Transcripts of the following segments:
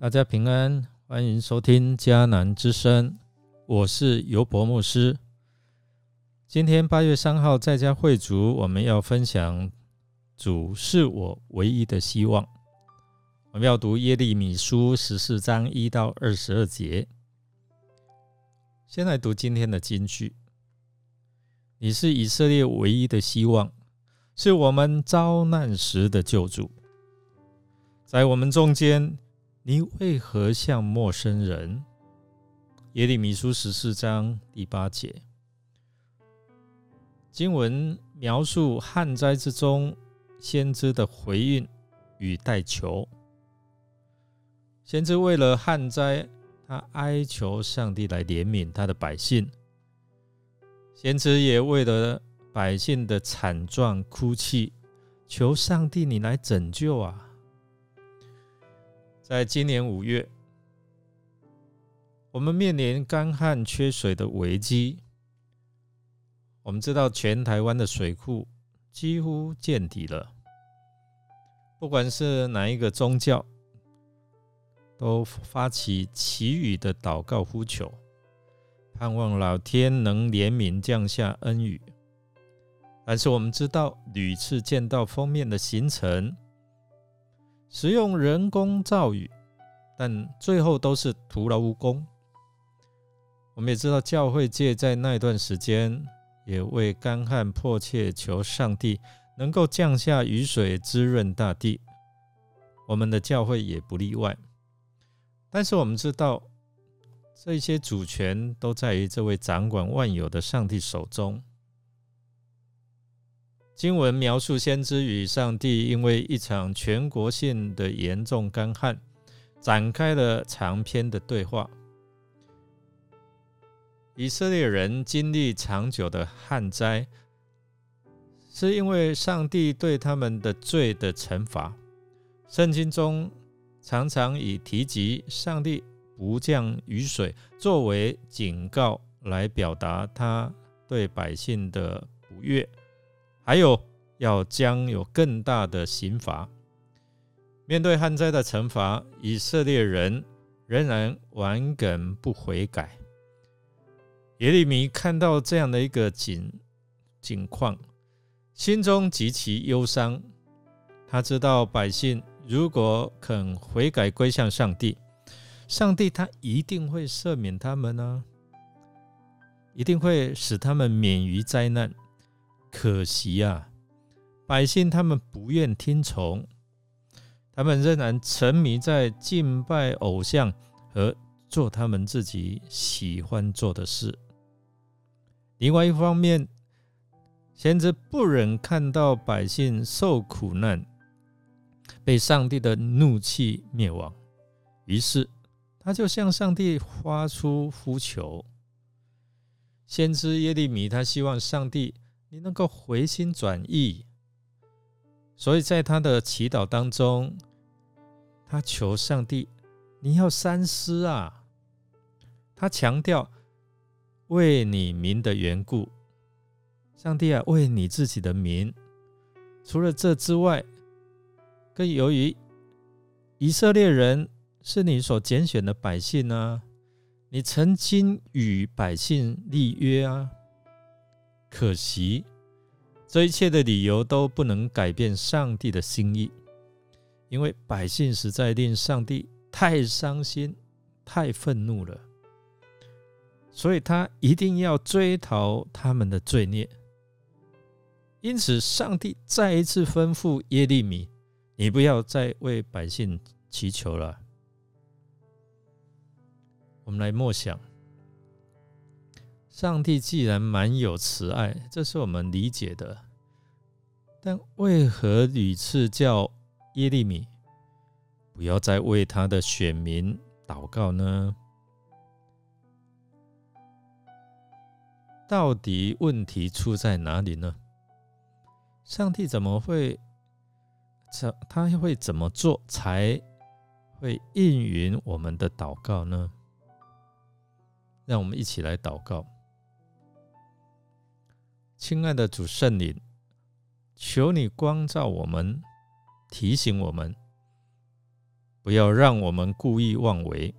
大家平安，欢迎收听迦南之声，我是尤伯牧师。今天八月三号在家会主，我们要分享主是我唯一的希望。我们要读耶利米书十四章一到二十二节。先来读今天的金句：你是以色列唯一的希望，是我们遭难时的救主。在我们中间，你为何像陌生人？耶利米书十四章第八节，经文描述旱灾之中先知的回应与代求。先知为了旱灾，他哀求上帝来怜悯他的百姓；先知也为了百姓的惨状哭泣，求上帝你来拯救啊！在今年五月，我们面临干旱缺水的危机。我们知道，全台湾的水库几乎见底了。不管是哪一个宗教，都发起祈雨的祷告呼求，盼望老天能怜悯降下恩雨。但是我们知道，屡次见到封面的形成。使用人工造雨，但最后都是徒劳无功。我们也知道，教会界在那段时间也为干旱迫切求上帝能够降下雨水滋润大地，我们的教会也不例外。但是我们知道，这些主权都在于这位掌管万有的上帝手中。经文描述先知与上帝因为一场全国性的严重干旱，展开了长篇的对话。以色列人经历长久的旱灾，是因为上帝对他们的罪的惩罚。圣经中常常以提及上帝不降雨水作为警告，来表达他对百姓的不悦。还有要将有更大的刑罚。面对旱灾的惩罚，以色列人仍然顽梗不悔改。耶利米看到这样的一个景景况，心中极其忧伤。他知道百姓如果肯悔改归向上帝，上帝他一定会赦免他们呢，一定会使他们免于灾难。可惜啊，百姓他们不愿听从，他们仍然沉迷在敬拜偶像和做他们自己喜欢做的事。另外一方面，先知不忍看到百姓受苦难，被上帝的怒气灭亡，于是他就向上帝发出呼求。先知耶利米他希望上帝。你能够回心转意，所以在他的祈祷当中，他求上帝，你要三思啊！他强调为你民的缘故，上帝啊，为你自己的民。除了这之外，更由于以色列人是你所拣选的百姓呢，你曾经与百姓立约啊。可惜，这一切的理由都不能改变上帝的心意，因为百姓实在令上帝太伤心、太愤怒了，所以他一定要追讨他们的罪孽。因此，上帝再一次吩咐耶利米：“你不要再为百姓祈求了。”我们来默想。上帝既然满有慈爱，这是我们理解的，但为何屡次叫耶利米不要再为他的选民祷告呢？到底问题出在哪里呢？上帝怎么会怎他会怎么做才会应允我们的祷告呢？让我们一起来祷告。亲爱的主圣灵，求你光照我们，提醒我们，不要让我们故意妄为，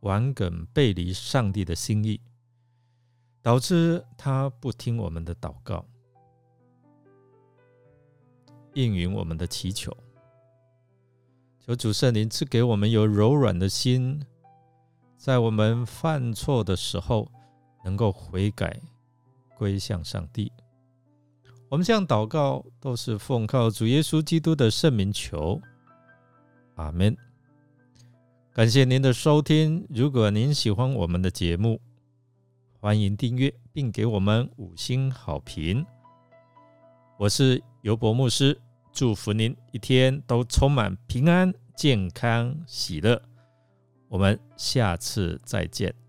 顽梗背离上帝的心意，导致他不听我们的祷告，应允我们的祈求。求主圣灵赐给我们有柔软的心，在我们犯错的时候，能够悔改，归向上帝。我们这样祷告，都是奉靠主耶稣基督的圣名求。阿门。感谢您的收听。如果您喜欢我们的节目，欢迎订阅并给我们五星好评。我是尤博牧师，祝福您一天都充满平安、健康、喜乐。我们下次再见。